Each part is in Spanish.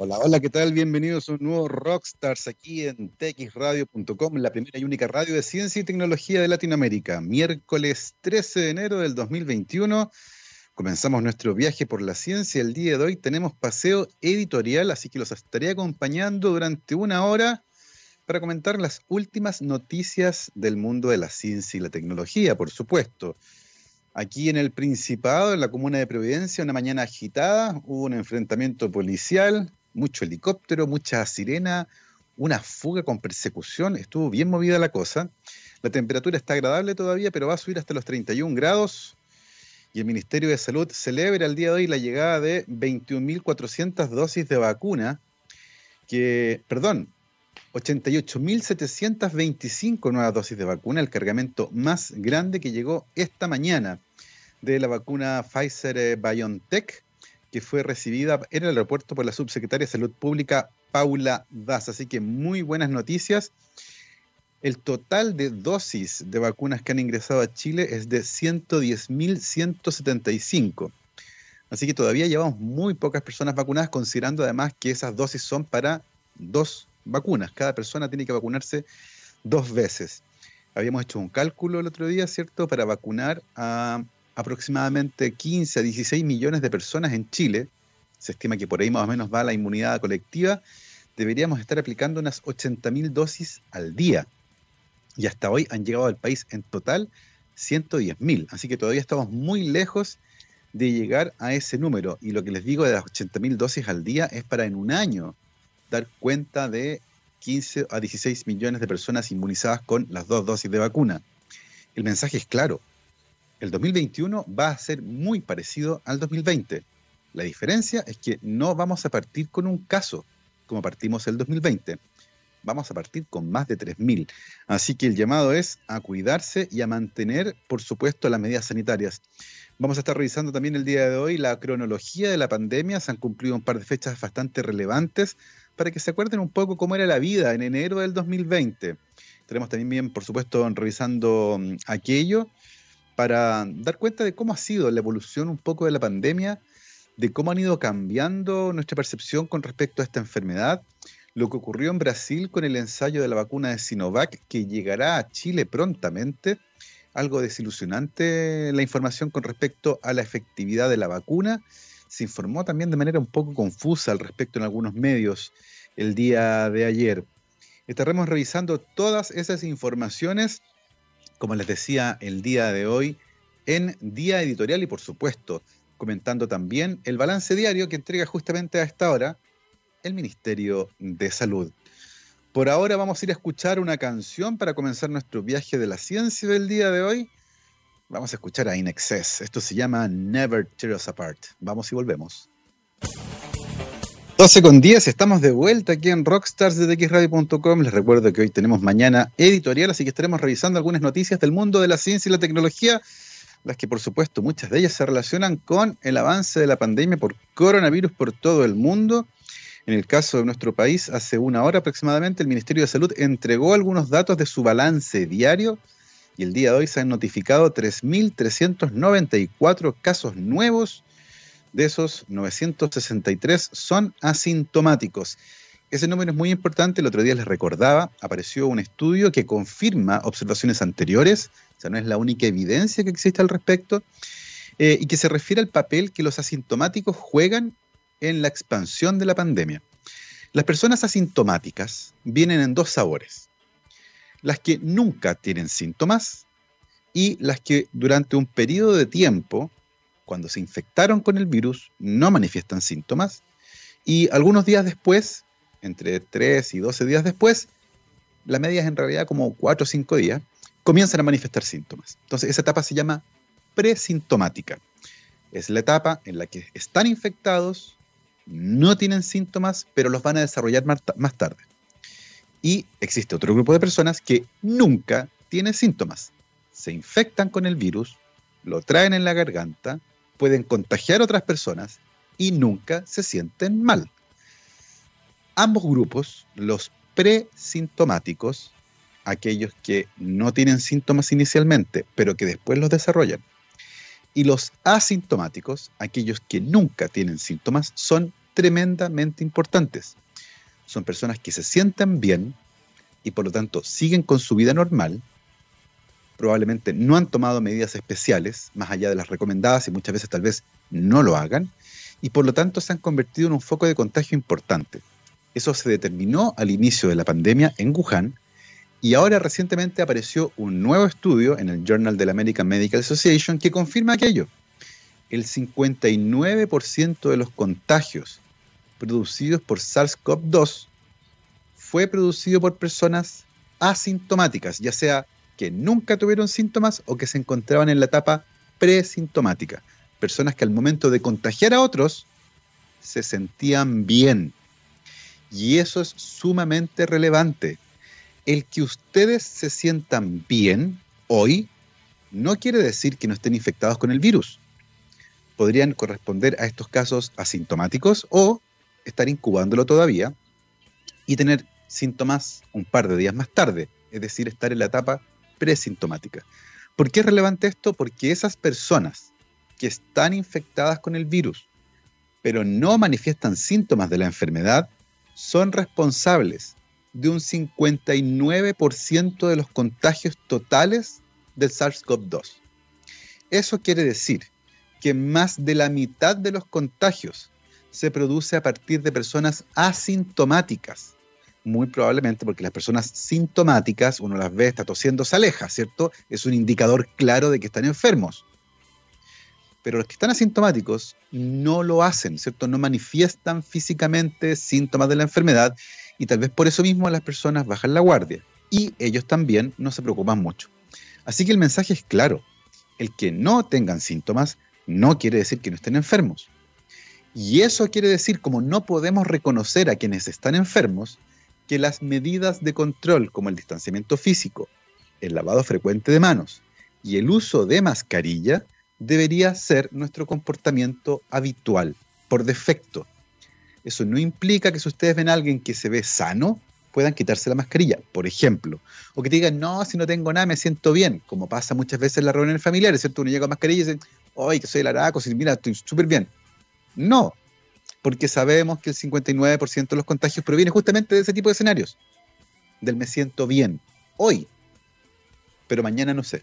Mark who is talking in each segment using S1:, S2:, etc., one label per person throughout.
S1: Hola, hola, ¿qué tal? Bienvenidos a un nuevo Rockstars aquí en txradio.com, la primera y única radio de ciencia y tecnología de Latinoamérica. Miércoles 13 de enero del 2021. Comenzamos nuestro viaje por la ciencia. El día de hoy tenemos paseo editorial, así que los estaré acompañando durante una hora para comentar las últimas noticias del mundo de la ciencia y la tecnología, por supuesto. Aquí en el Principado, en la comuna de Providencia, una mañana agitada, hubo un enfrentamiento policial, mucho helicóptero, mucha sirena, una fuga con persecución, estuvo bien movida la cosa. La temperatura está agradable todavía, pero va a subir hasta los 31 grados. Y el Ministerio de Salud celebra el día de hoy la llegada de 21.400 dosis de vacuna, que, perdón, 88.725 nuevas dosis de vacuna, el cargamento más grande que llegó esta mañana de la vacuna Pfizer eh, BioNTech que fue recibida en el aeropuerto por la subsecretaria de Salud Pública, Paula Das. Así que muy buenas noticias. El total de dosis de vacunas que han ingresado a Chile es de 110.175. Así que todavía llevamos muy pocas personas vacunadas, considerando además que esas dosis son para dos vacunas. Cada persona tiene que vacunarse dos veces. Habíamos hecho un cálculo el otro día, ¿cierto?, para vacunar a aproximadamente 15 a 16 millones de personas en Chile, se estima que por ahí más o menos va la inmunidad colectiva, deberíamos estar aplicando unas 80.000 dosis al día. Y hasta hoy han llegado al país en total 110.000. Así que todavía estamos muy lejos de llegar a ese número. Y lo que les digo de las 80.000 dosis al día es para en un año dar cuenta de 15 a 16 millones de personas inmunizadas con las dos dosis de vacuna. El mensaje es claro el 2021 va a ser muy parecido al 2020. La diferencia es que no vamos a partir con un caso como partimos el 2020. Vamos a partir con más de 3.000. Así que el llamado es a cuidarse y a mantener, por supuesto, las medidas sanitarias. Vamos a estar revisando también el día de hoy la cronología de la pandemia. Se han cumplido un par de fechas bastante relevantes para que se acuerden un poco cómo era la vida en enero del 2020. Estaremos también, por supuesto, revisando mm, aquello para dar cuenta de cómo ha sido la evolución un poco de la pandemia, de cómo han ido cambiando nuestra percepción con respecto a esta enfermedad, lo que ocurrió en Brasil con el ensayo de la vacuna de Sinovac, que llegará a Chile prontamente, algo desilusionante la información con respecto a la efectividad de la vacuna, se informó también de manera un poco confusa al respecto en algunos medios el día de ayer. Estaremos revisando todas esas informaciones como les decía, el día de hoy en Día Editorial y por supuesto comentando también el balance diario que entrega justamente a esta hora el Ministerio de Salud. Por ahora vamos a ir a escuchar una canción para comenzar nuestro viaje de la ciencia del día de hoy. Vamos a escuchar a In Excess. Esto se llama Never Tear Us Apart. Vamos y volvemos. 12 con 10, estamos de vuelta aquí en Rockstars de xradio.com. Les recuerdo que hoy tenemos mañana editorial, así que estaremos revisando algunas noticias del mundo de la ciencia y la tecnología, las que por supuesto muchas de ellas se relacionan con el avance de la pandemia por coronavirus por todo el mundo. En el caso de nuestro país, hace una hora aproximadamente, el Ministerio de Salud entregó algunos datos de su balance diario y el día de hoy se han notificado 3.394 casos nuevos de esos 963 son asintomáticos. Ese número es muy importante, el otro día les recordaba, apareció un estudio que confirma observaciones anteriores, o sea, no es la única evidencia que existe al respecto, eh, y que se refiere al papel que los asintomáticos juegan en la expansión de la pandemia. Las personas asintomáticas vienen en dos sabores. Las que nunca tienen síntomas y las que durante un periodo de tiempo cuando se infectaron con el virus no manifiestan síntomas y algunos días después, entre 3 y 12 días después, la media es en realidad como 4 o 5 días, comienzan a manifestar síntomas. Entonces esa etapa se llama presintomática. Es la etapa en la que están infectados, no tienen síntomas, pero los van a desarrollar más tarde. Y existe otro grupo de personas que nunca tienen síntomas. Se infectan con el virus, lo traen en la garganta, pueden contagiar a otras personas y nunca se sienten mal. Ambos grupos, los presintomáticos, aquellos que no tienen síntomas inicialmente, pero que después los desarrollan, y los asintomáticos, aquellos que nunca tienen síntomas, son tremendamente importantes. Son personas que se sienten bien y por lo tanto siguen con su vida normal, probablemente no han tomado medidas especiales, más allá de las recomendadas y muchas veces tal vez no lo hagan, y por lo tanto se han convertido en un foco de contagio importante. Eso se determinó al inicio de la pandemia en Wuhan y ahora recientemente apareció un nuevo estudio en el Journal de la American Medical Association que confirma aquello. El 59% de los contagios producidos por SARS-CoV-2 fue producido por personas asintomáticas, ya sea que nunca tuvieron síntomas o que se encontraban en la etapa presintomática. Personas que al momento de contagiar a otros se sentían bien. Y eso es sumamente relevante. El que ustedes se sientan bien hoy no quiere decir que no estén infectados con el virus. Podrían corresponder a estos casos asintomáticos o estar incubándolo todavía y tener síntomas un par de días más tarde, es decir, estar en la etapa presintomática. ¿Por qué es relevante esto? Porque esas personas que están infectadas con el virus, pero no manifiestan síntomas de la enfermedad, son responsables de un 59% de los contagios totales del SARS-CoV-2. Eso quiere decir que más de la mitad de los contagios se produce a partir de personas asintomáticas muy probablemente porque las personas sintomáticas, uno las ve, está tosiendo, se aleja, ¿cierto? Es un indicador claro de que están enfermos. Pero los que están asintomáticos no lo hacen, ¿cierto? No manifiestan físicamente síntomas de la enfermedad y tal vez por eso mismo las personas bajan la guardia y ellos también no se preocupan mucho. Así que el mensaje es claro. El que no tengan síntomas no quiere decir que no estén enfermos. Y eso quiere decir, como no podemos reconocer a quienes están enfermos, que las medidas de control como el distanciamiento físico, el lavado frecuente de manos y el uso de mascarilla debería ser nuestro comportamiento habitual, por defecto. Eso no implica que si ustedes ven a alguien que se ve sano, puedan quitarse la mascarilla, por ejemplo. O que digan, no, si no tengo nada, me siento bien, como pasa muchas veces en las reuniones familiares, ¿cierto? Uno llega con mascarilla y dice, ay, que soy el araco, mira, estoy súper bien. No, porque sabemos que el 59% de los contagios proviene justamente de ese tipo de escenarios. Del me siento bien, hoy, pero mañana no sé.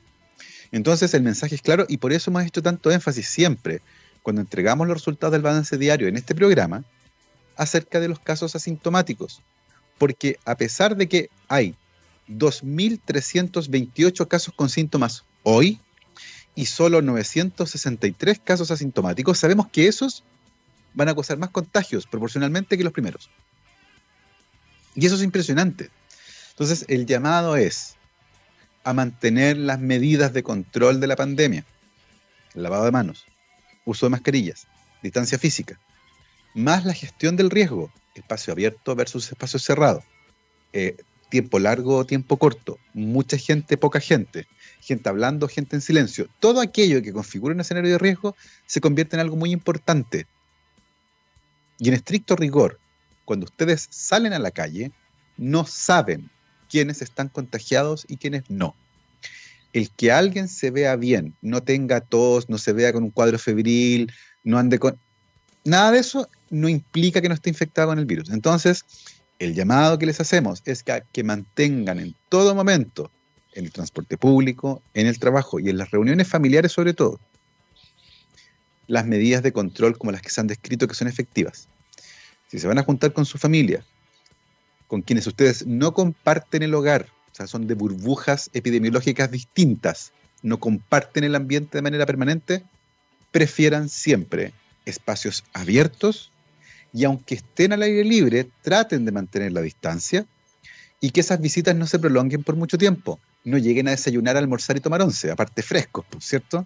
S1: Entonces el mensaje es claro y por eso hemos hecho tanto énfasis siempre cuando entregamos los resultados del balance diario en este programa acerca de los casos asintomáticos. Porque a pesar de que hay 2.328 casos con síntomas hoy y solo 963 casos asintomáticos, sabemos que esos van a causar más contagios proporcionalmente que los primeros. Y eso es impresionante. Entonces, el llamado es a mantener las medidas de control de la pandemia. lavado de manos, uso de mascarillas, distancia física, más la gestión del riesgo, espacio abierto versus espacio cerrado, eh, tiempo largo o tiempo corto, mucha gente, poca gente, gente hablando, gente en silencio. Todo aquello que configura un escenario de riesgo se convierte en algo muy importante y en estricto rigor, cuando ustedes salen a la calle, no saben quiénes están contagiados y quiénes no. El que alguien se vea bien, no tenga tos, no se vea con un cuadro febril, no ande con... Nada de eso no implica que no esté infectado con el virus. Entonces, el llamado que les hacemos es que, mantengan en todo momento, en el transporte público, en el trabajo y en las reuniones familiares sobre todo, las medidas de control como las que se han descrito que son efectivas. Si se van a juntar con su familia, con quienes ustedes no comparten el hogar, o sea, son de burbujas epidemiológicas distintas, no comparten el ambiente de manera permanente, prefieran siempre espacios abiertos y aunque estén al aire libre, traten de mantener la distancia y que esas visitas no se prolonguen por mucho tiempo. No lleguen a desayunar, almorzar y tomar once, aparte frescos, ¿cierto?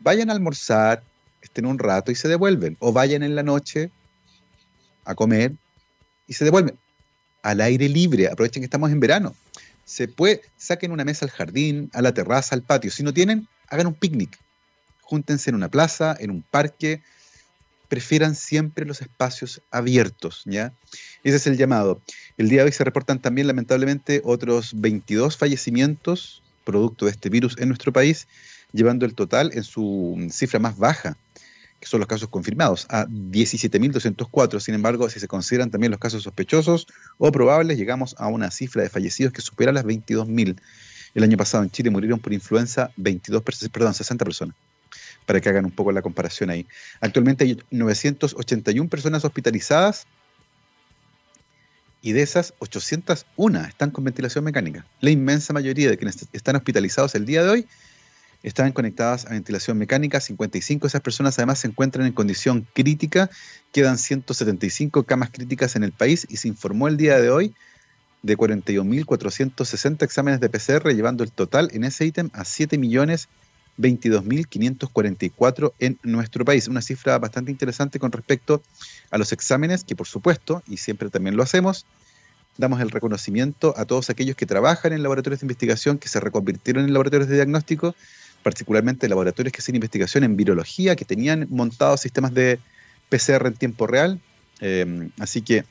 S1: Vayan a almorzar, estén un rato y se devuelven. O vayan en la noche a comer y se devuelven. Al aire libre, aprovechen que estamos en verano. Se puede, saquen una mesa al jardín, a la terraza, al patio. Si no tienen, hagan un picnic. Júntense en una plaza, en un parque. Prefieran siempre los espacios abiertos, ¿ya? Ese es el llamado. El día de hoy se reportan también, lamentablemente, otros 22 fallecimientos producto de este virus en nuestro país, llevando el total en su cifra más baja que son los casos confirmados, a 17.204. Sin embargo, si se consideran también los casos sospechosos o probables, llegamos a una cifra de fallecidos que supera las 22.000. El año pasado en Chile murieron por influenza 22, perdón, 60 personas, para que hagan un poco la comparación ahí. Actualmente hay 981 personas hospitalizadas y de esas 801 están con ventilación mecánica. La inmensa mayoría de quienes están hospitalizados el día de hoy están conectadas a ventilación mecánica. 55 de esas personas además se encuentran en condición crítica. Quedan 175 camas críticas en el país y se informó el día de hoy de 41.460 exámenes de PCR, llevando el total en ese ítem a 7.022.544 en nuestro país. Una cifra bastante interesante con respecto a los exámenes, que por supuesto, y siempre también lo hacemos, damos el reconocimiento a todos aquellos que trabajan en laboratorios de investigación, que se reconvirtieron en laboratorios de diagnóstico, particularmente laboratorios que hacen investigación en virología, que tenían montados sistemas de PCR en tiempo real. Eh, así que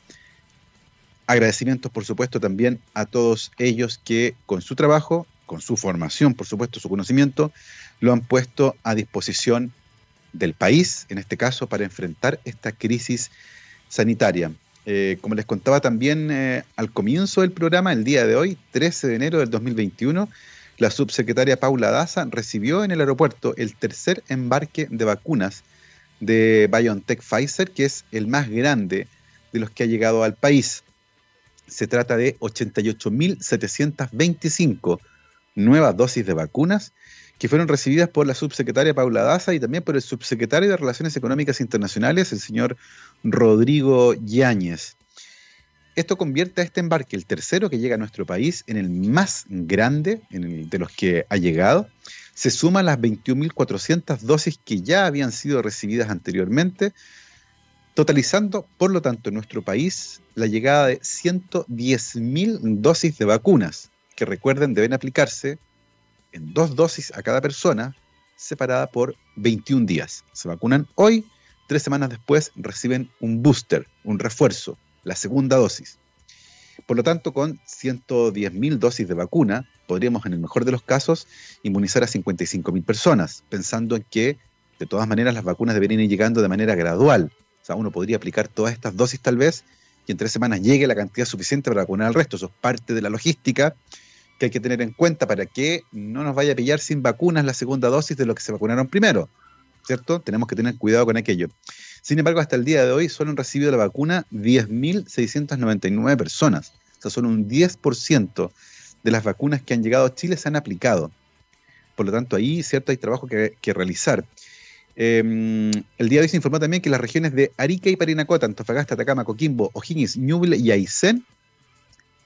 S1: agradecimientos, por supuesto, también a todos ellos que con su trabajo, con su formación, por supuesto, su conocimiento, lo han puesto a disposición del país, en este caso, para enfrentar esta crisis sanitaria. Eh, como les contaba también eh, al comienzo del programa, el día de hoy, 13 de enero del 2021, la subsecretaria Paula Daza recibió en el aeropuerto el tercer embarque de vacunas de BioNTech Pfizer, que es el más grande de los que ha llegado al país. Se trata de 88.725 nuevas dosis de vacunas que fueron recibidas por la subsecretaria Paula Daza y también por el subsecretario de Relaciones Económicas Internacionales, el señor Rodrigo Yáñez. Esto convierte a este embarque, el tercero que llega a nuestro país, en el más grande de los que ha llegado. Se suman las 21.400 dosis que ya habían sido recibidas anteriormente, totalizando, por lo tanto, en nuestro país la llegada de 110.000 dosis de vacunas, que recuerden deben aplicarse en dos dosis a cada persona, separada por 21 días. Se vacunan hoy, tres semanas después reciben un booster, un refuerzo, la segunda dosis. Por lo tanto, con 110.000 dosis de vacuna, podríamos, en el mejor de los casos, inmunizar a 55.000 personas, pensando en que, de todas maneras, las vacunas deberían ir llegando de manera gradual. O sea, uno podría aplicar todas estas dosis tal vez y en tres semanas llegue la cantidad suficiente para vacunar al resto. Eso es parte de la logística que hay que tener en cuenta para que no nos vaya a pillar sin vacunas la segunda dosis de lo que se vacunaron primero. ¿Cierto? Tenemos que tener cuidado con aquello. Sin embargo, hasta el día de hoy solo han recibido la vacuna 10.699 personas. O sea, solo un 10% de las vacunas que han llegado a Chile se han aplicado. Por lo tanto, ahí, ¿cierto? Hay trabajo que, realizar. Em, el día de hoy se informó también que las regiones de Arica y Parinacota, Antofagasta, Atacama, Coquimbo, O'Higgins, Ñuble y Aysén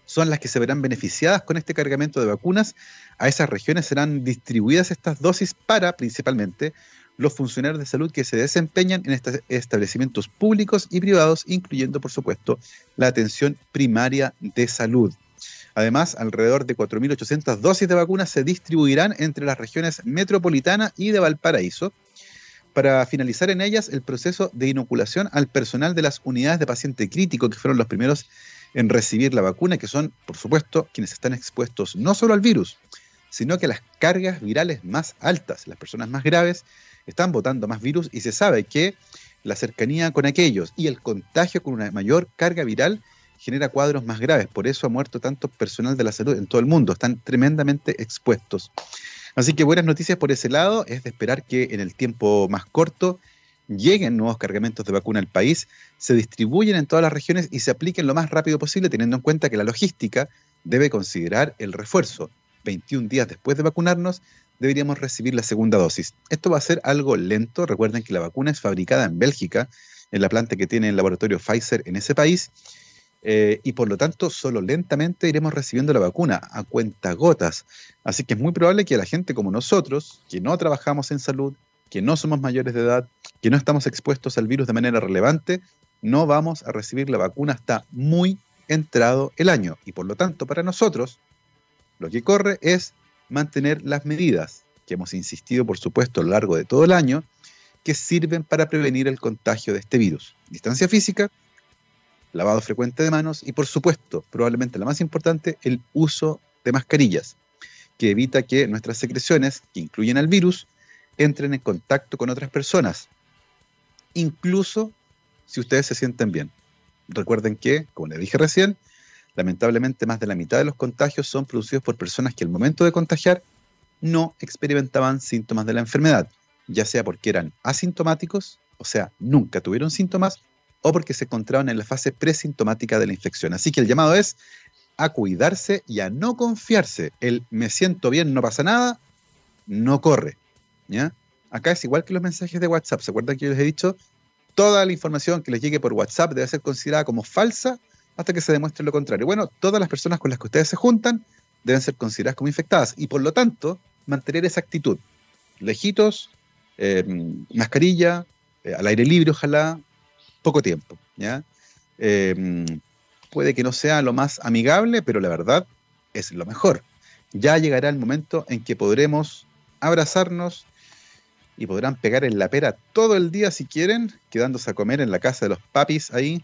S1: son las que se verán beneficiadas con este cargamento de vacunas. A esas regiones serán distribuidas estas dosis para, principalmente, los funcionarios de salud que se desempeñan en estos establecimientos públicos y privados, incluyendo, por supuesto, la atención primaria de salud. Además, alrededor de 4.800 dosis de vacunas se distribuirán entre las regiones metropolitana y de Valparaíso, para finalizar en ellas el proceso de inoculación al personal de las unidades de paciente crítico, que fueron los primeros en recibir la vacuna, que son, por supuesto, quienes están expuestos no solo al virus, sino que a las cargas virales más altas, las personas más graves, están botando más virus y se sabe que la cercanía con aquellos y el contagio con una mayor carga viral genera cuadros más graves. Por eso ha muerto tanto personal de la salud en todo el mundo. Están tremendamente expuestos. Así que buenas noticias por ese lado. Es de esperar que en el tiempo más corto lleguen nuevos cargamentos de vacuna al país, se distribuyen en todas las regiones y se apliquen lo más rápido posible, teniendo en cuenta que la logística debe considerar el refuerzo. 21 días después de vacunarnos, deberíamos recibir la segunda dosis. Esto va a ser algo lento. Recuerden que la vacuna es fabricada en Bélgica, en la planta que tiene el laboratorio Pfizer en ese país, eh, y por lo tanto solo lentamente iremos recibiendo la vacuna a cuentagotas. Así que es muy probable que la gente como nosotros, que no trabajamos en salud, que no somos mayores de edad, que no estamos expuestos al virus de manera relevante, no vamos a recibir la vacuna hasta muy entrado el año. Y por lo tanto, para nosotros, lo que corre es mantener las medidas que hemos insistido, por supuesto, a lo largo de todo el año, que sirven para prevenir el contagio de este virus. Distancia física, lavado frecuente de manos y, por supuesto, probablemente la más importante, el uso de mascarillas, que evita que nuestras secreciones, que incluyen al virus, entren en contacto con otras personas. incluso si ustedes se sienten bien. Recuerden que, como les dije recién, lamentablemente más de la mitad de los contagios son producidos por personas que al momento de contagiar no experimentaban síntomas de la enfermedad, ya sea porque eran asintomáticos, o sea, nunca tuvieron síntomas, o porque se encontraban en la fase presintomática de la infección. Así que el llamado es a cuidarse y a no confiarse. El me siento bien, no pasa nada, no corre. ¿ya? Acá es igual que los mensajes de WhatsApp. ¿Se acuerdan que yo les he dicho? Toda la información que les llegue por WhatsApp debe ser considerada como falsa hasta que se demuestre lo contrario. Bueno, todas las personas con las que ustedes se juntan deben ser consideradas como infectadas y por lo tanto mantener esa actitud. Lejitos, em, mascarilla, eh, al aire libre ojalá, poco tiempo. ¿ya? Em, puede que no sea lo más amigable, pero la verdad es lo mejor. Ya llegará el momento en que podremos abrazarnos y podrán pegar en la pera todo el día si quieren, quedándose a comer en la casa de los papis ahí,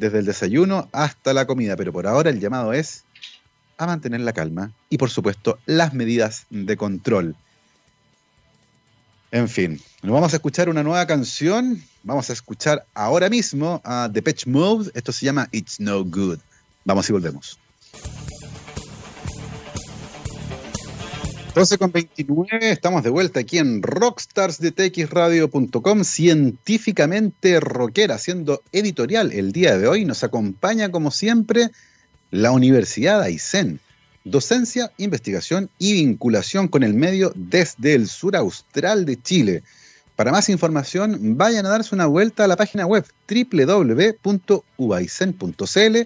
S1: desde el desayuno hasta la comida. Pero por ahora el llamado es a mantener la calma y por supuesto las medidas de control. En fin, nos vamos a escuchar una nueva canción. Vamos a escuchar ahora mismo a The Patch Mode. Esto se llama It's No Good. Vamos y volvemos. 12 con 29, estamos de vuelta aquí en rockstarsdetxradio.com, científicamente rockera, haciendo editorial el día de hoy. Nos acompaña, como siempre, la Universidad Aysén. Docencia, investigación y vinculación con el medio desde el sur austral de Chile. Para más información, vayan a darse una vuelta a la página web www.uaicen.cl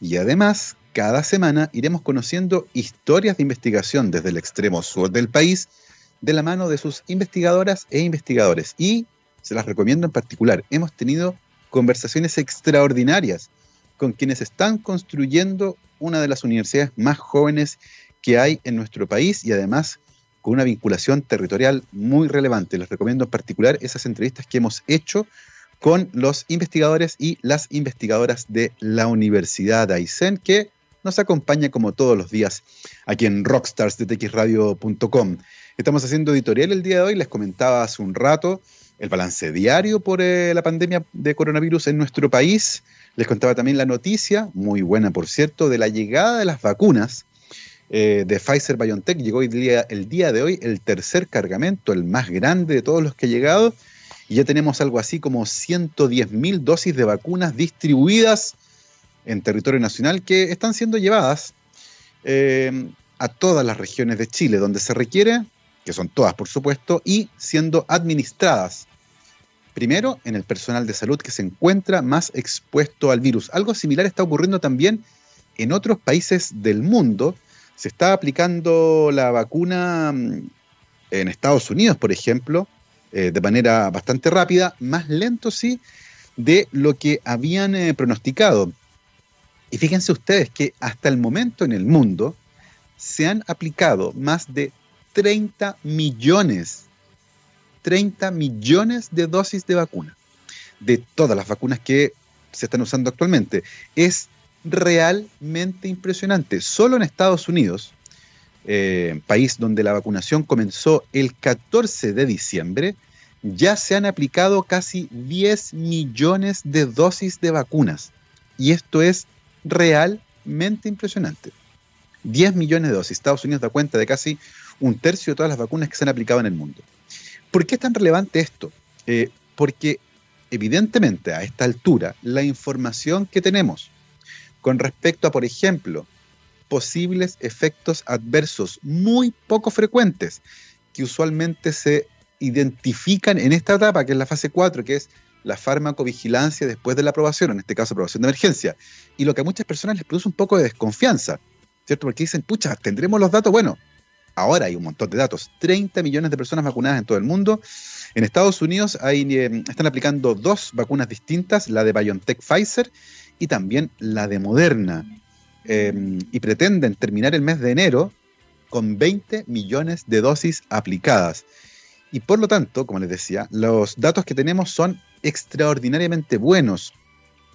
S1: y además cada semana iremos conociendo historias de investigación desde el extremo sur del país de la mano de sus investigadoras e investigadores. Y se las recomiendo en particular. Hemos tenido conversaciones extraordinarias con quienes están construyendo una de las universidades más jóvenes que hay en nuestro país y además con una vinculación territorial muy relevante. Les recomiendo en particular esas entrevistas que hemos hecho con los investigadores y las investigadoras de la Universidad de Aysén, que nos acompaña como todos los días aquí en rockstarsdetxradio.com. Estamos haciendo editorial el día de hoy, les comentaba hace un rato el balance diario por eh, la pandemia de coronavirus en nuestro país. Les contaba también la noticia, muy buena por cierto, de la llegada de las vacunas eh, de Pfizer BioNTech. Llegó el día, el día de hoy el tercer cargamento, el más grande de todos los que ha llegado. Y ya tenemos algo así como 110 mil dosis de vacunas distribuidas en territorio nacional que están siendo llevadas eh, a todas las regiones de Chile donde se requiere, que son todas por supuesto, y siendo administradas primero en el personal de salud que se encuentra más expuesto al virus. Algo similar está ocurriendo también en otros países del mundo. Se está aplicando la vacuna mm, en Estados Unidos, por ejemplo, eh, de manera bastante rápida, más lento sí, de lo que habían eh, pronosticado. Y fíjense ustedes que hasta el momento en el mundo se han aplicado más de 30 millones, 30 millones de dosis de vacuna, de todas las vacunas que se están usando actualmente. Es realmente impresionante. Solo en Estados Unidos, eh, país donde la vacunación comenzó el 14 de diciembre, ya se han aplicado casi 10 millones de dosis de vacunas. Y esto es realmente impresionante. 10 millones de dosis. Estados Unidos da cuenta de casi un tercio de todas las vacunas que se han aplicado en el mundo. ¿Por qué es tan relevante esto? Eh, porque evidentemente a esta altura la información que tenemos con respecto a, por ejemplo, posibles efectos adversos muy poco frecuentes que usualmente se identifican en esta etapa, que es la fase 4, que es la farmacovigilancia después de la aprobación, en este caso aprobación de emergencia, y lo que a muchas personas les produce un poco de desconfianza, ¿cierto? Porque dicen, pucha, ¿tendremos los datos? Bueno, ahora hay un montón de datos, 30 millones de personas vacunadas en todo el mundo. En Estados Unidos eh, están aplicando dos vacunas distintas, la de BioNTech Pfizer y también la de Moderna, em, y pretenden terminar el mes de enero con 20 millones de dosis aplicadas. Y por lo tanto, como les decía, los datos que tenemos son extraordinariamente buenos.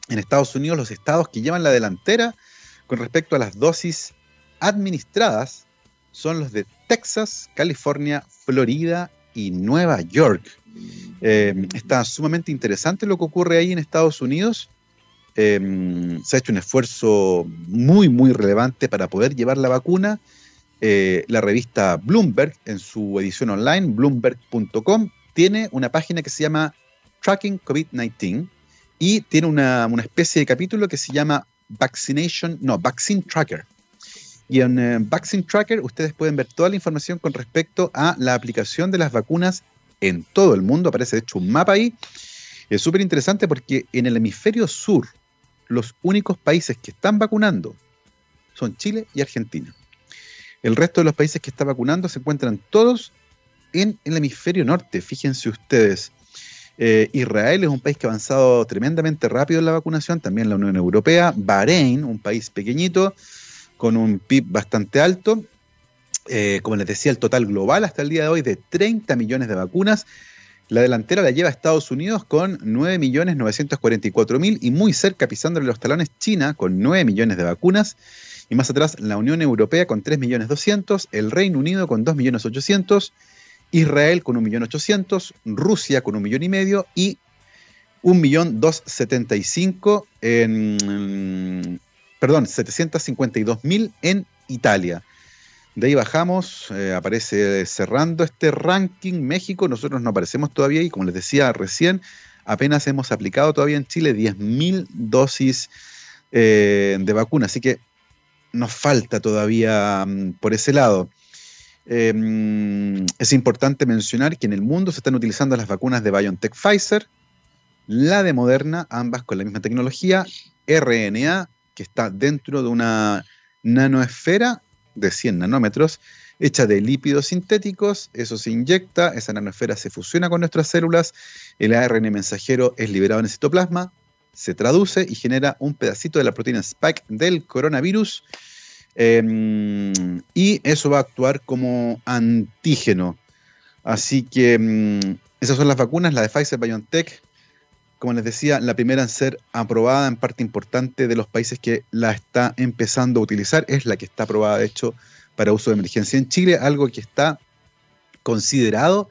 S1: En Estados Unidos, los estados que llevan la delantera con respecto a las dosis administradas son los de Texas, California, Florida y Nueva York. Eh, está sumamente interesante lo que ocurre ahí en Estados Unidos. Eh, se ha hecho un esfuerzo muy, muy relevante para poder llevar la vacuna. Eh, la revista Bloomberg, en su edición online, bloomberg.com, tiene una página que se llama Tracking COVID-19 y tiene una, especie de capítulo que se llama Vaccination, no, Vaccine Tracker. Y en Vaccine Tracker ustedes pueden ver toda la información con respecto a la aplicación de las vacunas en todo el mundo. Aparece de hecho un mapa ahí. Es súper interesante porque en el hemisferio sur los únicos países que están vacunando son Chile y Argentina. El resto de los países que están vacunando se encuentran todos en el hemisferio norte. Fíjense ustedes. Eh, Israel es un país que ha avanzado tremendamente rápido en la vacunación, también la Unión Europea. Bahrein, un país pequeñito, con un PIB bastante alto. Eh, como les decía, el total global hasta el día de hoy de 30 millones de vacunas. La delantera la lleva Estados Unidos con 9.944.000 y muy cerca pisándole los talones China con 9 millones de vacunas. Y más atrás la Unión Europea con 3.200.000, el Reino Unido con 2.800.000, Israel con 1.800.000, Rusia con un millón y medio y 1.275.000 en... Perdón, 752.000 en Italia. De ahí bajamos, eh, aparece cerrando este ranking México, nosotros no aparecemos todavía y como les decía recién, apenas hemos aplicado todavía en Chile 10.000 dosis eh, de vacuna, así que nos falta todavía mm, por ese lado. Em, es importante mencionar que en el mundo se están utilizando las vacunas de BioNTech Pfizer, la de Moderna, ambas con la misma tecnología, RNA, que está dentro de una nanoesfera de 100 nanómetros, hecha de lípidos sintéticos, eso se inyecta, esa nanosfera se fusiona con nuestras células, el ARN mensajero es liberado en el citoplasma, se traduce y genera un pedacito de la proteína spike del coronavirus, em, y eso va a actuar como antígeno. Así que em, esas son las vacunas, la de Pfizer BioNTech, como les decía, la primera en ser aprobada en parte importante de los países que la está empezando a utilizar, es la que está aprobada, de hecho, para uso de emergencia en Chile, algo que está considerado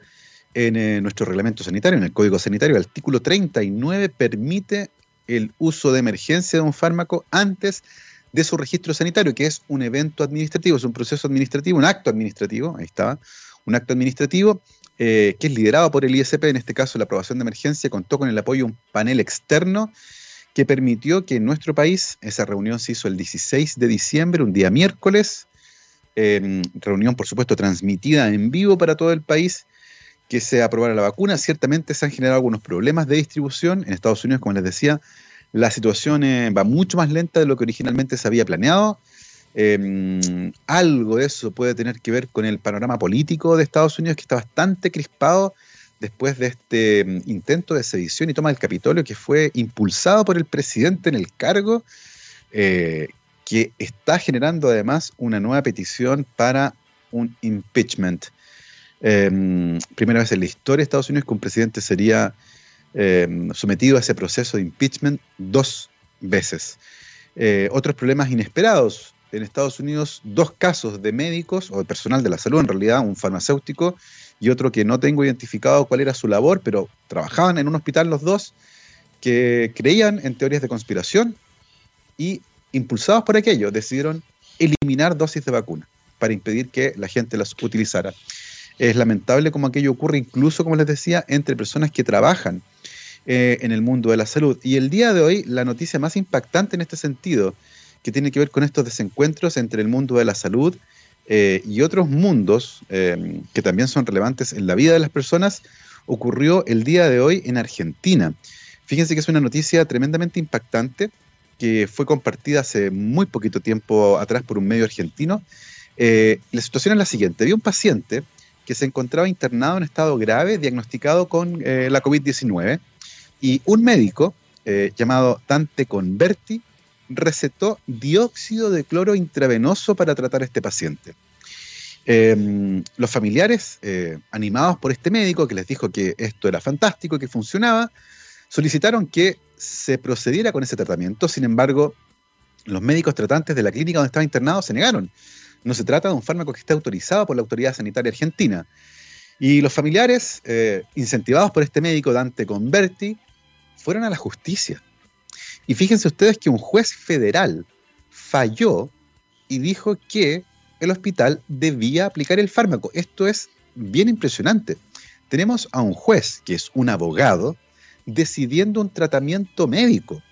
S1: en eh, nuestro reglamento sanitario, en el Código Sanitario. El artículo 39 permite el uso de emergencia de un fármaco antes de su registro sanitario, que es un evento administrativo, es un proceso administrativo, un acto administrativo, ahí está, un acto administrativo eh, que es liderado por el ISP, en este caso la aprobación de emergencia, contó con el apoyo de un panel externo que permitió que en nuestro país, esa reunión se hizo el 16 de diciembre, un día miércoles, em, reunión por supuesto transmitida en vivo para todo el país, que se aprobara la vacuna. Ciertamente se han generado algunos problemas de distribución. En Estados Unidos, como les decía, la situación eh, va mucho más lenta de lo que originalmente se había planeado. Em, algo de eso puede tener que ver con el panorama político de Estados Unidos, que está bastante crispado después de este em, intento de sedición y toma del Capitolio que fue impulsado por el presidente en el cargo, eh, que está generando además una nueva petición para un impeachment. Em, primera vez en la historia de Estados Unidos que un presidente sería sometido a ese proceso de impeachment dos veces. Eh, otros problemas inesperados en Estados Unidos dos casos de médicos o de personal de la salud, en realidad un farmacéutico y otro que no tengo identificado cuál era su labor, pero trabajaban en un hospital los dos, que creían en teorías de conspiración y impulsados por aquello decidieron eliminar dosis de vacuna para impedir que la gente las utilizara. Es lamentable como aquello ocurre incluso, como les decía, entre personas que trabajan eh, en el mundo de la salud. Y el día de hoy, la noticia más impactante en este sentido que tiene que ver con estos desencuentros entre el mundo de la salud eh, y otros mundos eh, que también son relevantes en la vida de las personas, ocurrió el día de hoy en Argentina. Fíjense que es una noticia tremendamente impactante que fue compartida hace muy poquito tiempo atrás por un medio argentino. Eh, la situación es la siguiente. Había un paciente que se encontraba internado en estado grave, diagnosticado con la COVID-19, y un médico llamado Dante Converti recetó dióxido de cloro intravenoso para tratar a este paciente. Em, los familiares, eh, animados por este médico que les dijo que esto era fantástico, que funcionaba, solicitaron que se procediera con ese tratamiento. Sin embargo, los médicos tratantes de la clínica donde estaba internado se negaron. No se trata de un fármaco que esté autorizado por la autoridad sanitaria argentina. Y los familiares, eh, incentivados por este médico Dante Converti, fueron a la justicia. Y fíjense ustedes que un juez federal falló y dijo que el hospital debía aplicar el fármaco. Esto es bien impresionante. Tenemos a un juez, que es un abogado, decidiendo un tratamiento médico,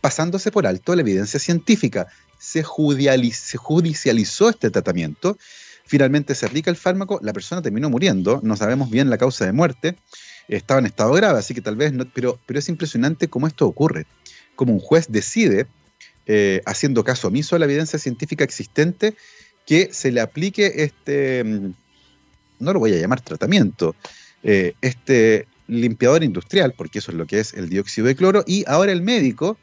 S1: pasándose por alto la evidencia científica. Se, judicializó este tratamiento, finalmente se aplica el fármaco, la persona terminó muriendo, no sabemos bien la causa de muerte, estaba en estado grave, así que tal vez no, pero, pero es impresionante cómo esto ocurre, como un juez decide, eh, haciendo caso omiso a la evidencia científica existente, que se le aplique este, mm, no lo voy a llamar tratamiento, eh, este limpiador industrial, porque eso es lo que es el dióxido de cloro, y ahora el médico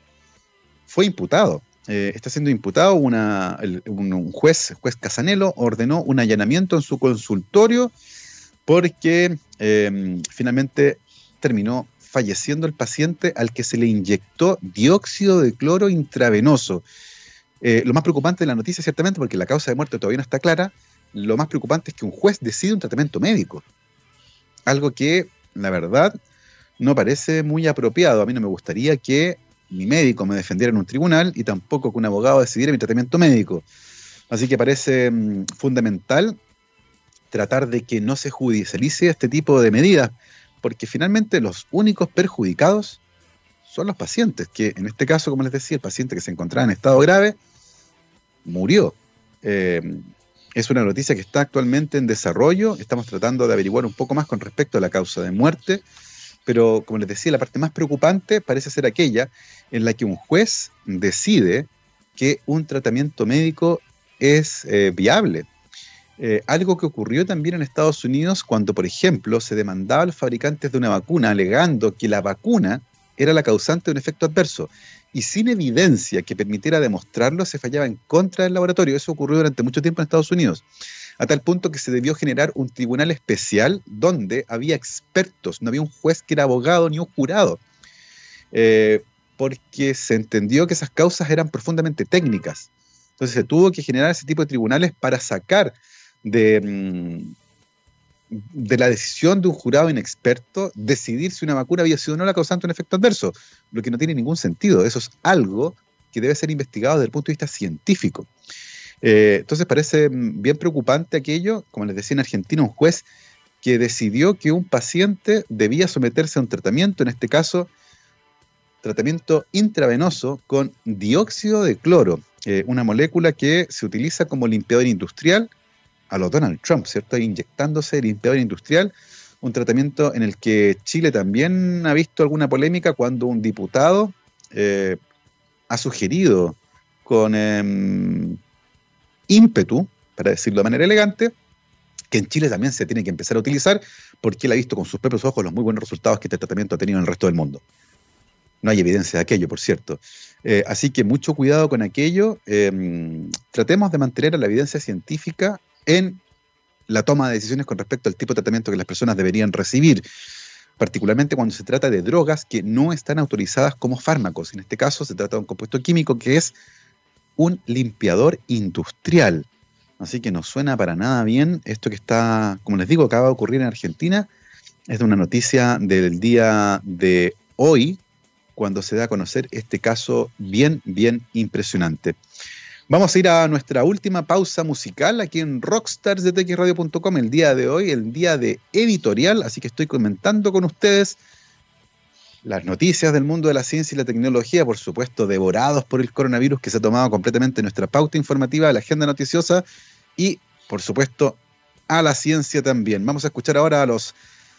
S1: fue imputado. Eh, está siendo imputado una, un, juez, juez Casanelo, ordenó un allanamiento en su consultorio porque finalmente terminó falleciendo el paciente al que se le inyectó dióxido de cloro intravenoso. Eh, lo más preocupante de la noticia, ciertamente, porque la causa de muerte todavía no está clara, lo más preocupante es que un juez decide un tratamiento médico. Algo que, la verdad, no parece muy apropiado. A mí no me gustaría que mi médico me defendiera en un tribunal y tampoco que un abogado decidiera mi tratamiento médico. Así que parece mm, fundamental tratar de que no se judicialice este tipo de medidas, porque finalmente los únicos perjudicados son los pacientes, que en este caso, como les decía, el paciente que se encontraba en estado grave murió. Eh, es una noticia que está actualmente en desarrollo. Estamos tratando de averiguar un poco más con respecto a la causa de muerte. Pero, como les decía, la parte más preocupante parece ser aquella en la que un juez decide que un tratamiento médico es eh, viable. Eh, algo que ocurrió también en Estados Unidos cuando, por ejemplo, se demandaba a los fabricantes de una vacuna alegando que la vacuna era la causante de un efecto adverso y sin evidencia que permitiera demostrarlo, se fallaba en contra del laboratorio. Eso ocurrió durante mucho tiempo en Estados Unidos, a tal punto que se debió generar un tribunal especial donde había expertos, no había un juez que era abogado ni un jurado, eh, porque se entendió que esas causas eran profundamente técnicas. Entonces se tuvo que generar ese tipo de tribunales para sacar de, mm, de la decisión de un jurado inexperto decidir si una vacuna había sido o no la causante un efecto adverso, lo que no tiene ningún sentido. Eso es algo que debe ser investigado desde el punto de vista científico. Eh, entonces parece bien preocupante aquello, como les decía en Argentina, un juez que decidió que un paciente debía someterse a un tratamiento, en este caso, tratamiento intravenoso con dióxido de cloro, eh, una molécula que se utiliza como limpiador industrial a los Donald Trump, ¿cierto? Inyectándose limpiador industrial, un tratamiento en el que Chile también ha visto alguna polémica cuando un diputado eh, ha sugerido con em, ímpetu, para decirlo de manera elegante, que en Chile también se tiene que empezar a utilizar porque él ha visto con sus propios ojos los muy buenos resultados que este tratamiento ha tenido en el resto del mundo. No hay evidencia de aquello, por cierto. Eh, así que mucho cuidado con aquello. Em, tratemos de mantener la evidencia científica en la toma de decisiones con respecto al tipo de tratamiento que las personas deberían recibir, particularmente cuando se trata de drogas que no están autorizadas como fármacos. En este caso se trata de un compuesto químico que es un limpiador industrial. Así que no suena para nada bien esto que está, como les digo, acaba de ocurrir en Argentina. Es de una noticia del día de hoy, cuando se da a conocer este caso bien, bien impresionante. Vamos a ir a nuestra última pausa musical aquí en rockstarsdetxradio.com el día de hoy, el día de editorial, así que estoy comentando con ustedes las noticias del mundo de la ciencia y la tecnología, por supuesto, devorados por el coronavirus que se ha tomado completamente nuestra pauta informativa, la agenda noticiosa y, por supuesto, a la ciencia también. Vamos a escuchar ahora a los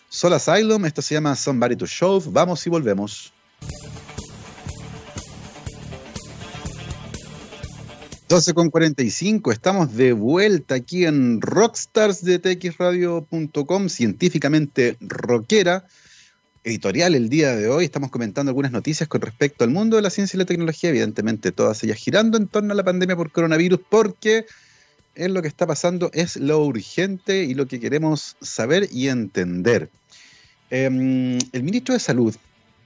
S1: Soul Asylum, esto se llama Somebody to Show, vamos y volvemos. 12 con 45, estamos de vuelta aquí en rockstarsdetxradio.com, científicamente rockera, editorial el día de hoy. Estamos comentando algunas noticias con respecto al mundo de la ciencia y la tecnología, evidentemente todas ellas girando en torno a la pandemia por coronavirus, porque es lo que está pasando, es lo urgente y lo que queremos saber y entender. Em, el ministro de Salud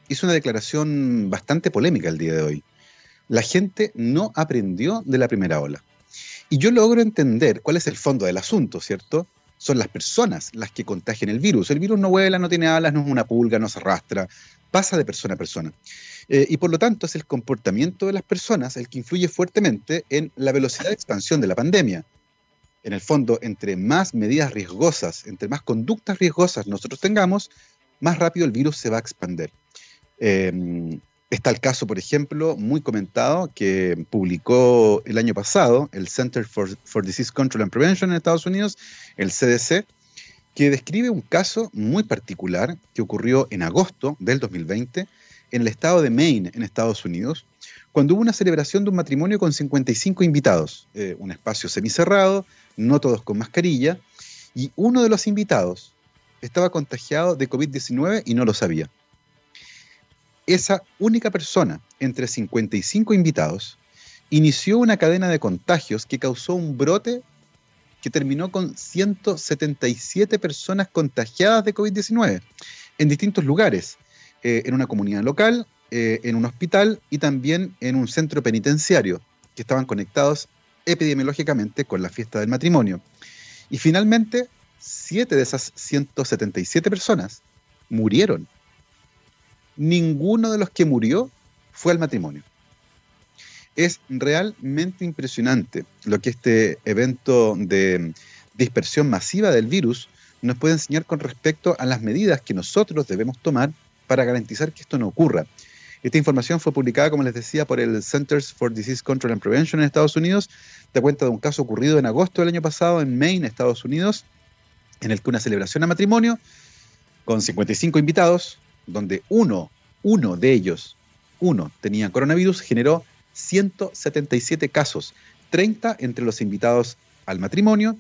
S1: hizo una declaración bastante polémica el día de hoy la gente no aprendió de la primera ola. Y yo logro entender cuál es el fondo del asunto, ¿cierto? son las personas las que contagian el virus. El virus no vuela, no tiene alas, no es una pulga, no se arrastra, pasa de persona a persona. Eh, y por lo tanto es el comportamiento de las personas el que influye fuertemente en la velocidad de expansión de la pandemia. En el fondo, entre más medidas riesgosas, entre más conductas riesgosas nosotros tengamos, más rápido el virus se va a expandir. Em, está el caso, por ejemplo, muy comentado, que publicó el año pasado el Center for, Disease Control and Prevention en Estados Unidos, el CDC, que describe un caso muy particular que ocurrió en agosto del 2020 en el estado de Maine, en Estados Unidos, cuando hubo una celebración de un matrimonio con 55 invitados, eh, un espacio semicerrado, no todos con mascarilla, y uno de los invitados estaba contagiado de COVID-19 y no lo sabía. Esa única persona, entre 55 invitados, inició una cadena de contagios que causó un brote que terminó con 177 personas contagiadas de COVID-19 en distintos lugares, eh, en una comunidad local, eh, en un hospital y también en un centro penitenciario, que estaban conectados epidemiológicamente con la fiesta del matrimonio. Y finalmente, siete de esas 177 personas murieron. Ninguno de los que murió fue al matrimonio. Es realmente impresionante lo que este evento de dispersión masiva del virus nos puede enseñar con respecto a las medidas que nosotros debemos tomar para garantizar que esto no ocurra. Esta información fue publicada, como les decía, por el Centers for Disease Control and Prevention en Estados Unidos. Te cuenta de un caso ocurrido en agosto del año pasado en Maine, Estados Unidos, en el que una celebración a matrimonio con 55 invitados, donde uno, uno de ellos, uno tenía coronavirus, generó 177 casos, 30 entre los invitados al matrimonio,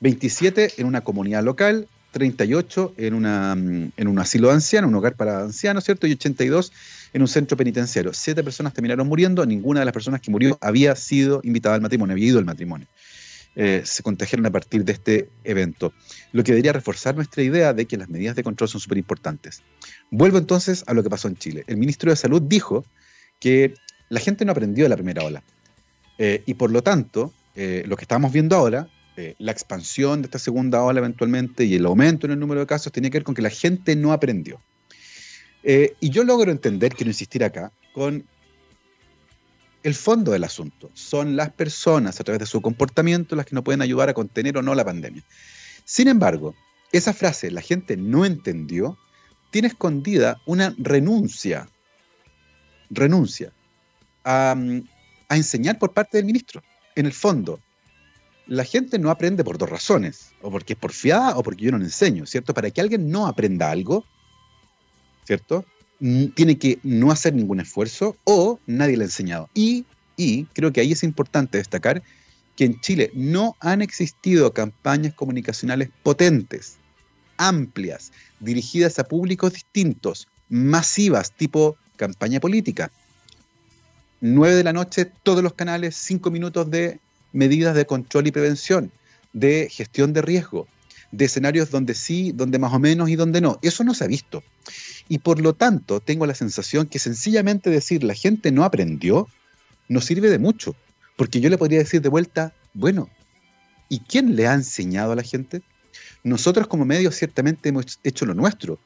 S1: 27 en una comunidad local, 38 en, una, mm, en un asilo de ancianos, un hogar para ancianos, ¿cierto? Y 82 en un centro penitenciario. Siete personas terminaron muriendo, ninguna de las personas que murió había sido invitada al matrimonio, había ido al matrimonio. Eh, se contagiaron a partir de este evento, lo que debería reforzar nuestra idea de que las medidas de control son súper importantes. Vuelvo entonces a lo que pasó en Chile. El ministro de Salud dijo que la gente no aprendió de la primera ola eh, y por lo tanto, eh, lo que estamos viendo ahora la expansión de esta segunda ola eventualmente y el aumento en el número de casos tenía que ver con que la gente no aprendió. Y yo logro entender, quiero insistir acá, con el fondo del asunto. Son las personas, a través de su comportamiento, las que nos pueden ayudar a contener o no la pandemia. Sin embargo, esa frase, la gente no entendió, tiene escondida una renuncia, renuncia a, a enseñar por parte del ministro. En el fondo, la gente no aprende por dos razones, o porque es porfiada o porque yo no le enseño, ¿cierto? Para que alguien no aprenda algo, ¿cierto? Tiene que no hacer ningún esfuerzo o nadie le ha enseñado. Y, creo que ahí es importante destacar que en Chile no han existido campañas comunicacionales potentes, amplias, dirigidas a públicos distintos, masivas, tipo campaña política. 9 de la noche, todos los canales, cinco minutos de medidas de control y prevención, de gestión de riesgo, de escenarios donde sí, donde más o menos y donde no. Eso no se ha visto. Y por lo tanto, tengo la sensación que sencillamente decir la gente no aprendió no sirve de mucho. Porque yo le podría decir de vuelta, bueno, ¿y quién le ha enseñado a la gente? Nosotros como medios ciertamente hemos hecho lo nuestro,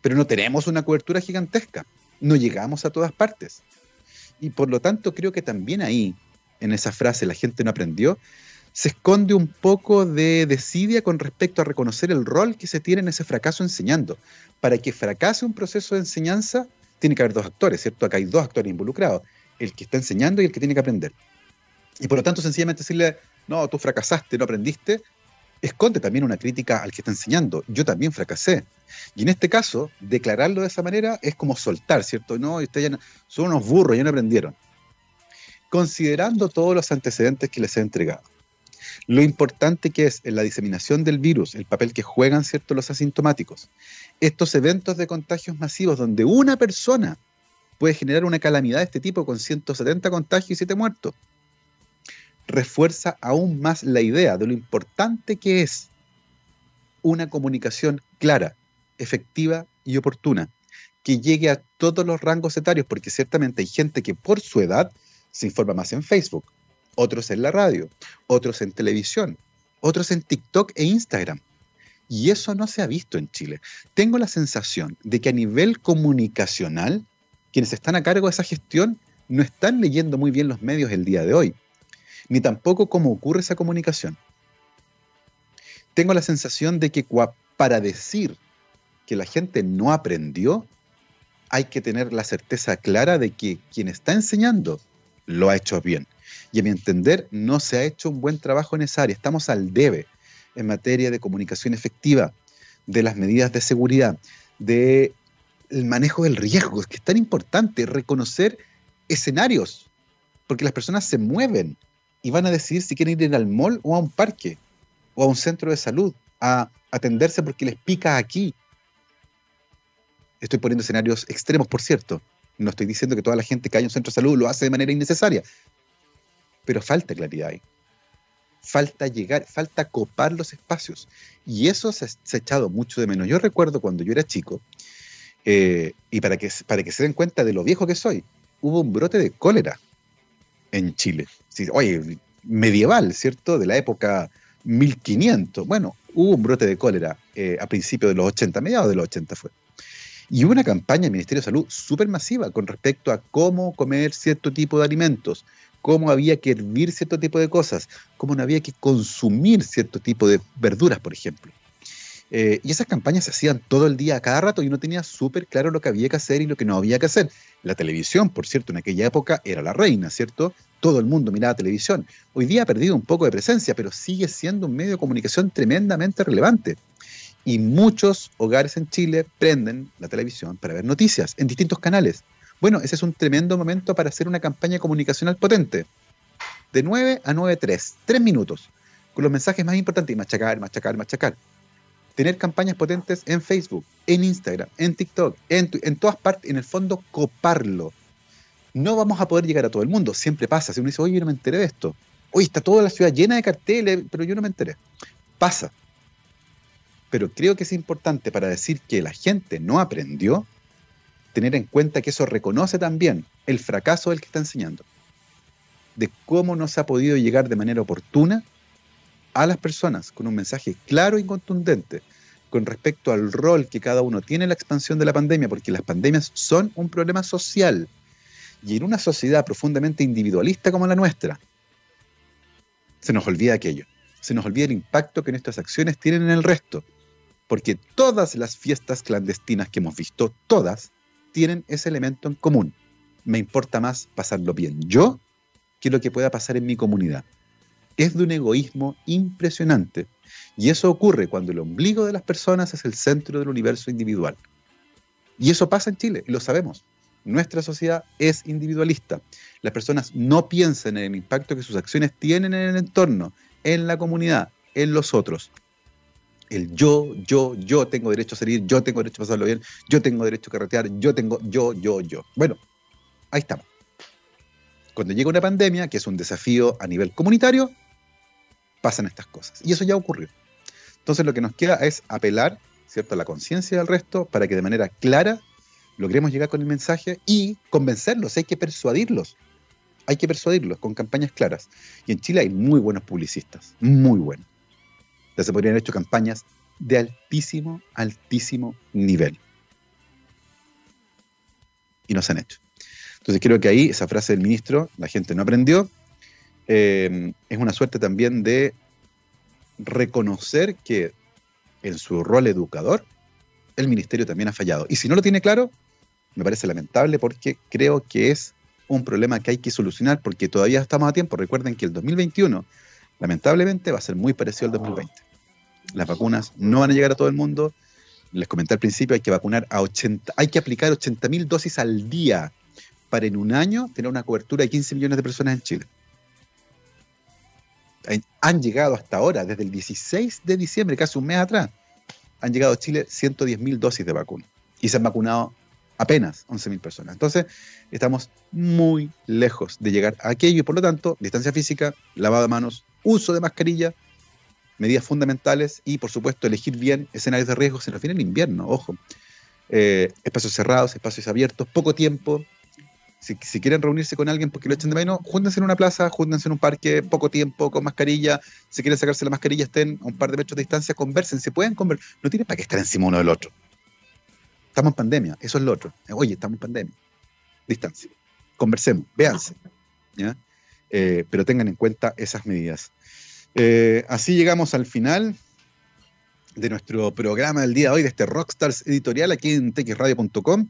S1: pero no tenemos una cobertura gigantesca. No llegamos a todas partes. Y por lo tanto creo que también ahí en esa frase la gente no aprendió, se esconde un poco de desidia con respecto a reconocer el rol que se tiene en ese fracaso enseñando. Para que fracase un proceso de enseñanza, tiene que haber dos actores, ¿cierto? Acá hay dos actores involucrados, el que está enseñando y el que tiene que aprender. Y por lo tanto, sencillamente decirle, no, tú fracasaste, no aprendiste, esconde también una crítica al que está enseñando. Yo también fracasé. Y en este caso, declararlo de esa manera es como soltar, ¿cierto? No, ustedes ya son unos burros, ya no aprendieron considerando todos los antecedentes que les he entregado. Lo importante que es en la diseminación del virus, el papel que juegan ciertos los asintomáticos, estos eventos de contagios masivos donde una persona puede generar una calamidad de este tipo con 170 contagios y 7 muertos, refuerza aún más la idea de lo importante que es una comunicación clara, efectiva y oportuna, que llegue a todos los rangos etarios, porque ciertamente hay gente que por su edad se informa más en Facebook, otros en la radio, otros en televisión, otros en TikTok e Instagram. Y eso no se ha visto en Chile. Tengo la sensación de que a nivel comunicacional, quienes están a cargo de esa gestión no están leyendo muy bien los medios el día de hoy, ni tampoco cómo ocurre esa comunicación. Tengo la sensación de que para decir que la gente no aprendió, hay que tener la certeza clara de que quien está enseñando lo ha hecho bien. Y a mi entender, no se ha hecho un buen trabajo en esa área. Estamos al debe en materia de comunicación efectiva, de las medidas de seguridad, de el manejo del riesgo, que es tan importante, reconocer escenarios, porque las personas se mueven y van a decidir si quieren ir al mall o a un parque o a un centro de salud a atenderse porque les pica aquí. Estoy poniendo escenarios extremos, por cierto. No estoy diciendo que toda la gente que hay en un centro de salud lo hace de manera innecesaria, pero falta claridad ahí falta llegar, falta copar los espacios. Y eso se, ha echado mucho de menos. Yo recuerdo cuando yo era chico, eh, y para que, para que se den cuenta de lo viejo que soy, hubo un brote de cólera en Chile. oye, medieval, ¿cierto? De la época 1500. Bueno, hubo un brote de cólera eh, a principios de los 80, mediados de los 80 fue. Y hubo una campaña del Ministerio de Salud súper masiva con respecto a cómo comer cierto tipo de alimentos, cómo había que hervir cierto tipo de cosas, cómo no había que consumir cierto tipo de verduras, por ejemplo. Eh, y esas campañas se hacían todo el día, a cada rato, y uno tenía súper claro lo que había que hacer y lo que no había que hacer. La televisión, por cierto, en aquella época era la reina, ¿cierto? Todo el mundo miraba televisión. Hoy día ha perdido un poco de presencia, pero sigue siendo un medio de comunicación tremendamente relevante. Y muchos hogares en Chile prenden la televisión para ver noticias en distintos canales. Bueno, ese es un tremendo momento para hacer una campaña comunicacional potente. De 9 a 9.3, 3 minutos, con los mensajes más importantes y machacar, machacar, machacar. Tener campañas potentes en Facebook, en Instagram, en TikTok, en, todas partes, en el fondo coparlo. No vamos a poder llegar a todo el mundo, siempre pasa. Si uno dice, oye, yo no me enteré de esto. Oye, está toda la ciudad llena de carteles, pero yo no me enteré. Pasa. Pero creo que es importante para decir que la gente no aprendió, tener en cuenta que eso reconoce también el fracaso del que está enseñando, de cómo no se ha podido llegar de manera oportuna a las personas con un mensaje claro y contundente con respecto al rol que cada uno tiene en la expansión de la pandemia, porque las pandemias son un problema social. Y en una sociedad profundamente individualista como la nuestra, se nos olvida aquello. Se nos olvida el impacto que nuestras acciones tienen en el resto. Porque todas las fiestas clandestinas que hemos visto, todas, tienen ese elemento en común. Me importa más pasarlo bien yo que lo que pueda pasar en mi comunidad. Es de un egoísmo impresionante. Y eso ocurre cuando el ombligo de las personas es el centro del universo individual. Y eso pasa en Chile, lo sabemos. Nuestra sociedad es individualista. Las personas no piensan en el impacto que sus acciones tienen en el entorno, en la comunidad, en los otros el yo, yo, yo tengo derecho a salir, yo tengo derecho a pasarlo bien, yo tengo derecho a carretear, yo tengo, yo, yo, yo. Bueno, ahí estamos. Cuando llega una pandemia, que es un desafío a nivel comunitario, pasan estas cosas. Y eso ya ocurrió. Entonces lo que nos queda es apelar ¿cierto? a la conciencia del resto para que de manera clara logremos llegar con el mensaje y convencerlos, hay que persuadirlos. Hay que persuadirlos con campañas claras. Y en Chile hay muy buenos publicistas, muy buenos se podrían haber hecho campañas de altísimo, altísimo nivel. Y no se han hecho. Entonces creo que ahí esa frase del ministro, la gente no aprendió, eh, es una suerte también de reconocer que en su rol educador, el ministerio también ha fallado. Y si no lo tiene claro, me parece lamentable porque creo que es un problema que hay que solucionar porque todavía estamos a tiempo. Recuerden que el 2021 lamentablemente va a ser muy parecido al 2020. Las vacunas no van a llegar a todo el mundo. Les comenté al principio, hay que vacunar a 80, hay que aplicar 80.000 dosis al día para en un año tener una cobertura de 15 millones de personas en Chile. Han llegado hasta ahora, desde el 16 de diciembre, casi un mes atrás, han llegado a Chile 110.000 dosis de vacuna y se han vacunado apenas 11.000 personas. Entonces, estamos muy lejos de llegar a aquello y por lo tanto, distancia física, lavado de manos, uso de mascarilla, medidas fundamentales y, por supuesto, elegir bien escenarios de riesgo. Se refiere al invierno, ojo. Eh, espacios cerrados, espacios abiertos, poco tiempo, Si, quieren reunirse con alguien porque lo echen de menos, júntense en una plaza, júntense en un parque, poco tiempo, con mascarilla. Si quieren sacarse la mascarilla, estén a un par de metros de distancia, conversen, se pueden conversar. No tienen para qué estar encima uno del otro. Estamos en pandemia, eso es lo otro. Oye, estamos en pandemia. Distancia. Conversemos, véanse. ¿ya? Eh, pero tengan en cuenta esas medidas. Eh, así llegamos al final de nuestro programa del día de hoy, de este Rockstars editorial aquí en texradio.com.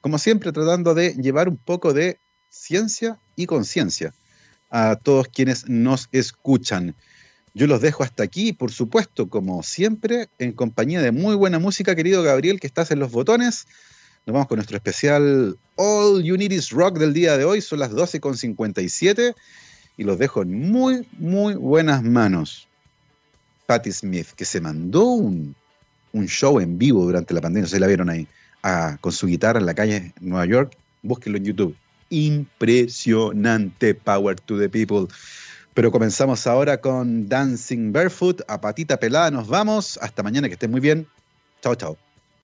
S1: Como siempre, tratando de llevar un poco de ciencia y conciencia a todos quienes nos escuchan. Yo los dejo hasta aquí, por supuesto, como siempre, en compañía de muy buena música, querido Gabriel, que estás en los botones. Nos vamos con nuestro especial All You Need Is Rock del día de hoy. Son las 12.57 y los dejo en muy, muy buenas manos. Patti Smith, que se mandó un, show en vivo durante la pandemia, sé la vieron ahí, con su guitarra en la calle Nueva York, búsquenlo en YouTube. Impresionante, Power to the People. Pero comenzamos ahora con Dancing Barefoot, a patita pelada nos vamos. Hasta mañana, que estén muy bien. Chao, chao.